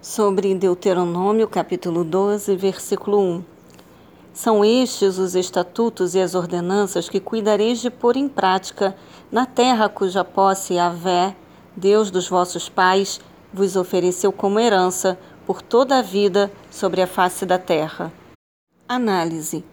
sobre Deuteronômio, capítulo 12, versículo 1. São estes os estatutos e as ordenanças que cuidareis de pôr em prática na terra cuja posse Yahvé, Deus dos vossos pais, vos ofereceu como herança por toda a vida sobre a face da terra. Análise: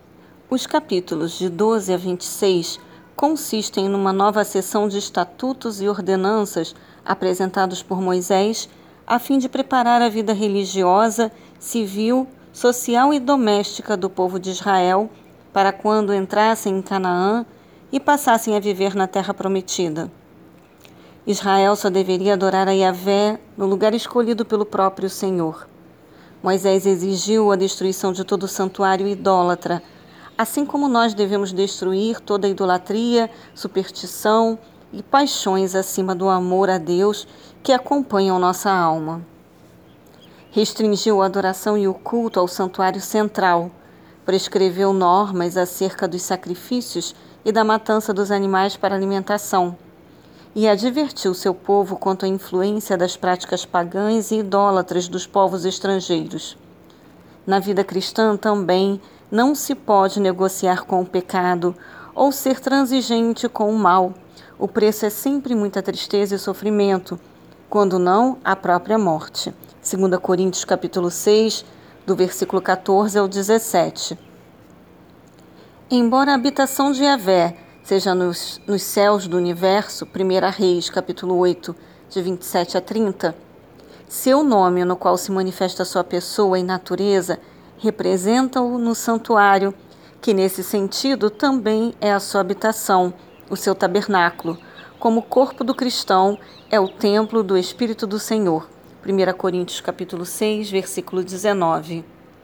Os capítulos de 12 a 26 consistem numa nova seção de estatutos e ordenanças apresentados por Moisés a fim de preparar a vida religiosa, civil, social e doméstica do povo de Israel para quando entrassem em Canaã e passassem a viver na terra prometida. Israel só deveria adorar a Yahvé no lugar escolhido pelo próprio Senhor. Moisés exigiu a destruição de todo o santuário idólatra, assim como nós devemos destruir toda idolatria, superstição e paixões acima do amor a Deus que acompanham nossa alma. Restringiu a adoração e o culto ao santuário central, prescreveu normas acerca dos sacrifícios e da matança dos animais para alimentação, e advertiu seu povo quanto à influência das práticas pagãs e idólatras dos povos estrangeiros. Na vida cristã também não se pode negociar com o pecado ou ser transigente com o mal o preço é sempre muita tristeza e sofrimento, quando não a própria morte. 2 Coríntios capítulo 6, do versículo 14 ao 17. Embora a habitação de Yahvé seja nos, nos céus do universo, 1 Reis capítulo 8, de 27 a 30, seu nome, no qual se manifesta sua pessoa e natureza, representa-o no santuário, que nesse sentido também é a sua habitação, o seu tabernáculo, como corpo do cristão é o templo do Espírito do Senhor. 1 Coríntios capítulo 6, versículo 19.